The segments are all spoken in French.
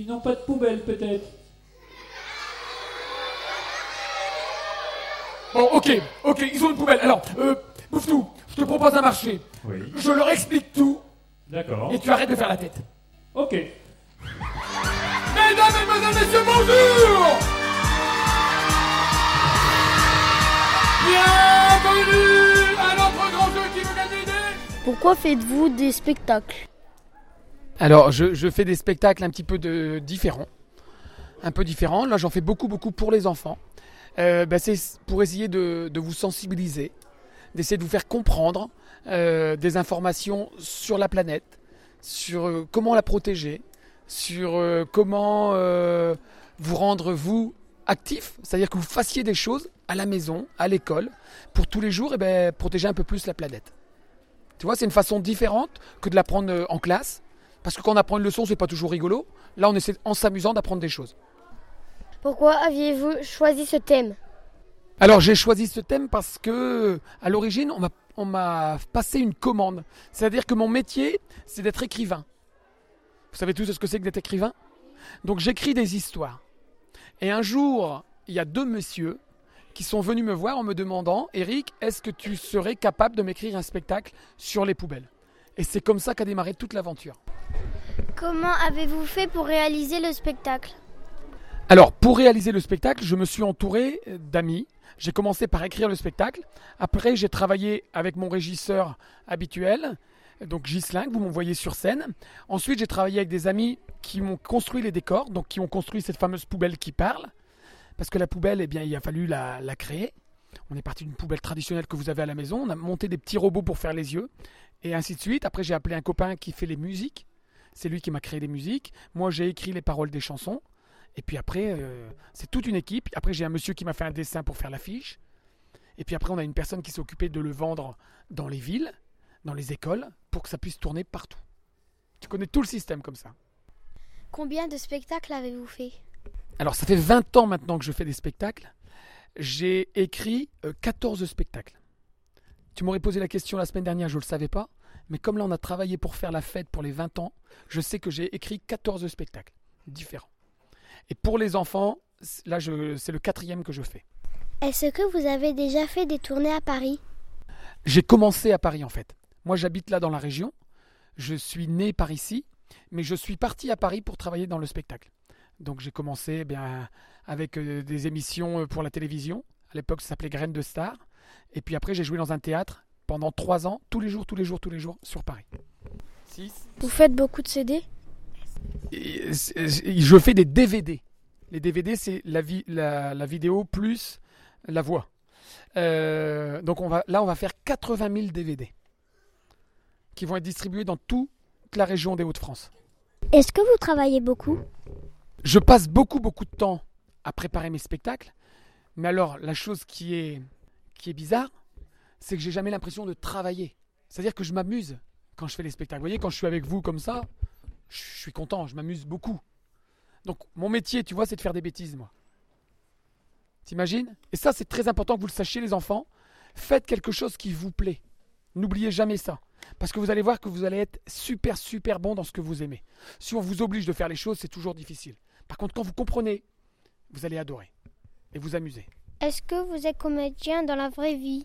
Ils n'ont pas de poubelle peut-être Bon, ok, ok, ils ont une poubelle. Alors, euh, Bouffe-tout, je te propose un marché. Oui. Je leur explique tout D'accord. et tu arrêtes de faire la tête. Ok. Mesdames, Mesdemoiselles, Messieurs, bonjour Bienvenue à notre grand jeu qui veut gagner des... Pourquoi faites-vous des spectacles? Alors, je, fais des spectacles un petit peu de, différents. Un peu différents. Là, j'en fais beaucoup, beaucoup pour les enfants. Euh, bah, c'est pour essayer de, vous sensibiliser, d'essayer de vous faire comprendre euh, des informations sur la planète, sur euh, comment la protéger, sur comment vous rendre vous actif, c'est-à-dire que vous fassiez des choses à la maison, à l'école, pour tous les jours et ben, protéger un peu plus la planète. Tu vois, c'est une façon différente que de l'apprendre euh, en classe, parce que quand on apprend une leçon, c'est pas toujours rigolo. Là, on essaie en s'amusant d'apprendre des choses. Pourquoi aviez-vous choisi ce thème? Alors j'ai choisi ce thème parce que à l'origine on m'a passé une commande. C'est-à-dire que mon métier c'est d'être écrivain. Vous savez tous ce que c'est que d'être écrivain? Donc j'écris des histoires. Et un jour il y a deux messieurs qui sont venus me voir en me demandant Eric est-ce que tu serais capable de m'écrire un spectacle sur les poubelles? Et c'est comme ça qu'a démarré toute l'aventure. Comment avez-vous fait pour réaliser le spectacle? Alors, pour réaliser le spectacle, je me suis entouré d'amis. J'ai commencé par écrire le spectacle. Après, j'ai travaillé avec mon régisseur habituel, donc Ghislain, que vous m'envoyez sur scène. Ensuite, j'ai travaillé avec des amis qui m'ont construit les décors, donc qui ont construit cette fameuse poubelle qui parle. Parce que la poubelle, eh bien, il a fallu la créer. On est parti d'une poubelle traditionnelle que vous avez à la maison. On a monté des petits robots pour faire les yeux, et ainsi de suite. Après, j'ai appelé un copain qui fait les musiques. C'est lui qui m'a créé les musiques. Moi, j'ai écrit les paroles des chansons. Et puis après, euh, c'est toute une équipe. Après, j'ai un monsieur qui m'a fait un dessin pour faire l'affiche. Et puis après, on a une personne qui s'est occupée de le vendre dans les villes, dans les écoles, pour que ça puisse tourner partout. Tu connais tout le système comme ça. Combien de spectacles avez-vous fait? Alors, ça fait 20 ans maintenant que je fais des spectacles. J'ai écrit euh, 14 spectacles. Tu m'aurais posé la question la semaine dernière, je ne le savais pas. Mais comme là, on a travaillé pour faire la fête pour les 20 ans, je sais que j'ai écrit 14 spectacles différents. Et pour les enfants, là, c'est le quatrième que je fais. Est-ce que vous avez déjà fait des tournées à Paris? J'ai commencé à Paris en fait. Moi, j'habite là dans la région. Je suis né par ici, mais je suis parti à Paris pour travailler dans le spectacle. Donc j'ai commencé eh bien avec euh, des émissions euh, pour la télévision. À l'époque, ça s'appelait Graines de Star. Et puis après, j'ai joué dans un théâtre pendant trois ans, tous les jours, tous les jours, tous les jours, sur Paris. Six. Vous faites beaucoup de CD Et Je fais des DVD. Les DVD, c'est la, vi- la, la vidéo plus la voix. Euh, donc on va, là, on va faire 80 000 DVD qui vont être distribués dans toute la région des Hauts-de-France. Est-ce que vous travaillez beaucoup? Je passe beaucoup, beaucoup de temps à préparer mes spectacles. Mais alors, la chose qui est, qui est bizarre, c'est que j'ai jamais l'impression de travailler. C'est-à-dire que je m'amuse quand je fais les spectacles. Vous voyez, quand je suis avec vous comme ça, je suis content, je m'amuse beaucoup. Donc, mon métier, tu vois, c'est de faire des bêtises, moi. T'imagines? Et ça, c'est très important que vous le sachiez, les enfants. Faites quelque chose qui vous plaît. N'oubliez jamais ça. Parce que vous allez voir que vous allez être super, super bon dans ce que vous aimez. Si on vous oblige de faire les choses, c'est toujours difficile. Par contre, quand vous comprenez, vous allez adorer et vous amuser. Est-ce que vous êtes comédien dans la vraie vie?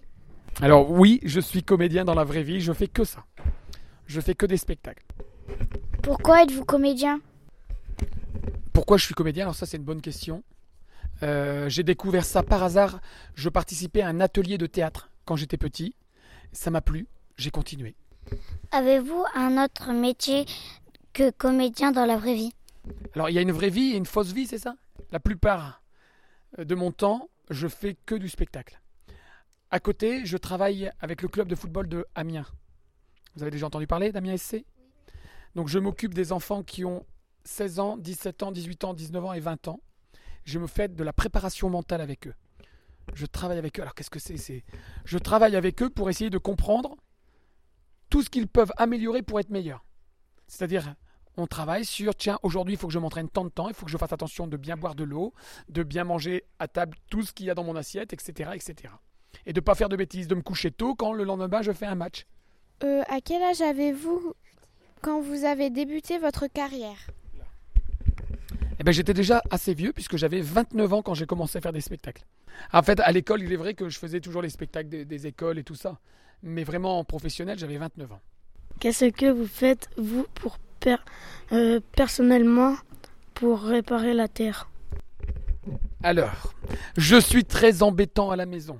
Alors oui, je suis comédien dans la vraie vie, je fais que ça. Je fais que des spectacles. Pourquoi êtes-vous comédien? Pourquoi je suis comédien? Alors ça, c'est une bonne question. Euh, j'ai découvert ça par hasard. Je participais à un atelier de théâtre quand j'étais petit. Ça m'a plu, j'ai continué. Avez-vous un autre métier que comédien dans la vraie vie? Alors il y a une vraie vie et une fausse vie, c'est ça? La plupart de mon temps, je fais que du spectacle. À côté, je travaille avec le club de football de Amiens. Vous avez déjà entendu parler d'Amiens SC Donc je m'occupe des enfants qui ont 16 ans, 17 ans, 18 ans, 19 ans et 20 ans. Je me fais de la préparation mentale avec eux. Je travaille avec eux. Alors qu'est-ce que c'est? Je travaille avec eux pour essayer de comprendre tout ce qu'ils peuvent améliorer pour être meilleurs. C'est-à-dire on travaille sur tiens aujourd'hui il faut que je m'entraîne tant de temps, il faut que je fasse attention de bien boire de l'eau, de bien manger à table tout ce qu'il y a dans mon assiette, etc., etc. Et de pas faire de bêtises, de me coucher tôt quand le lendemain je fais un match. Euh, à quel âge avez-vous quand vous avez débuté votre carrière? Eh ben, j'étais déjà assez vieux puisque j'avais 29 ans quand j'ai commencé à faire des spectacles. En fait, à l'école, il est vrai que je faisais toujours les spectacles des, des écoles et tout ça. Mais vraiment en professionnel, j'avais 29 ans. Qu'est-ce que vous faites, vous, pour per- euh, personnellement, pour réparer la terre? Alors, je suis très embêtant à la maison.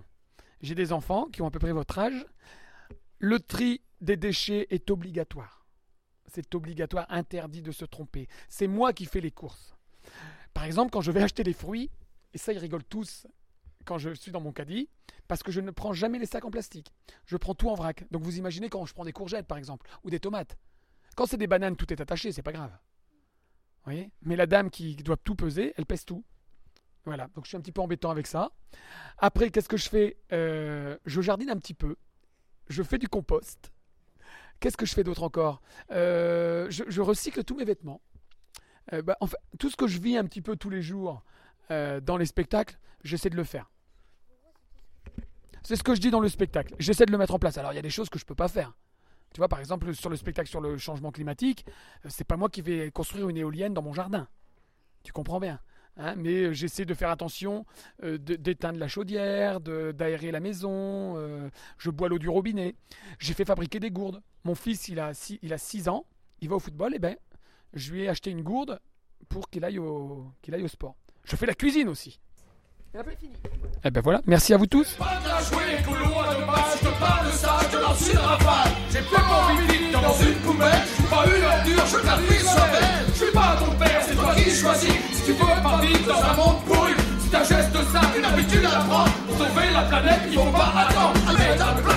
J'ai des enfants qui ont à peu près votre âge. Le tri des déchets est obligatoire. C'est obligatoire, interdit de se tromper. C'est moi qui fais les courses. Par exemple, quand je vais acheter des fruits, et ça ils rigolent tous quand je suis dans mon caddie, parce que je ne prends jamais les sacs en plastique. Je prends tout en vrac. Donc vous imaginez quand je prends des courgettes par exemple, ou des tomates. Quand c'est des bananes, tout est attaché, c'est pas grave. Mais la dame qui doit tout peser, elle pèse tout. Voilà, donc je suis un petit peu embêtant avec ça. Après, qu'est-ce que je fais Euh, Je jardine un petit peu. Je fais du compost. Qu'est-ce que je fais d'autre encore? Euh, je, recycle tous mes vêtements. Euh, bah, en fait, tout ce que je vis un petit peu tous les jours dans les spectacles, j'essaie de le faire. C'est ce que je dis dans le spectacle. J'essaie de le mettre en place. Alors, il y a des choses que je peux pas faire. Tu vois, par exemple, sur le spectacle sur le changement climatique, c'est pas moi qui vais construire une éolienne dans mon jardin. Tu comprends bien? Hein, mais euh, j'essaie de faire attention euh, d'éteindre la chaudière, de- d'aérer la maison. euh, je bois l'eau du robinet. J'ai fait fabriquer des gourdes. Mon fils, il a 6 il a six ans. Il va au football. Et ben, je lui ai acheté une gourde pour qu'il aille, au, qu'il aille au sport. Je fais la cuisine aussi. Et ben voilà. Merci à vous tous. Pas bien joué, couloir de base, je te parle de ça, je te lance une rafale. J'ai pas envie de vivre dans une poubelle, je suis pas une ordure, je t'affiche sa belle. Je suis pas ton père, c'est toi qui choisis. Tu veux pas vivre dans un monde pourri, si t'as geste ça, une habitude à prendre. Pour sauver la planète, il faut pas attendre. Plastique, carton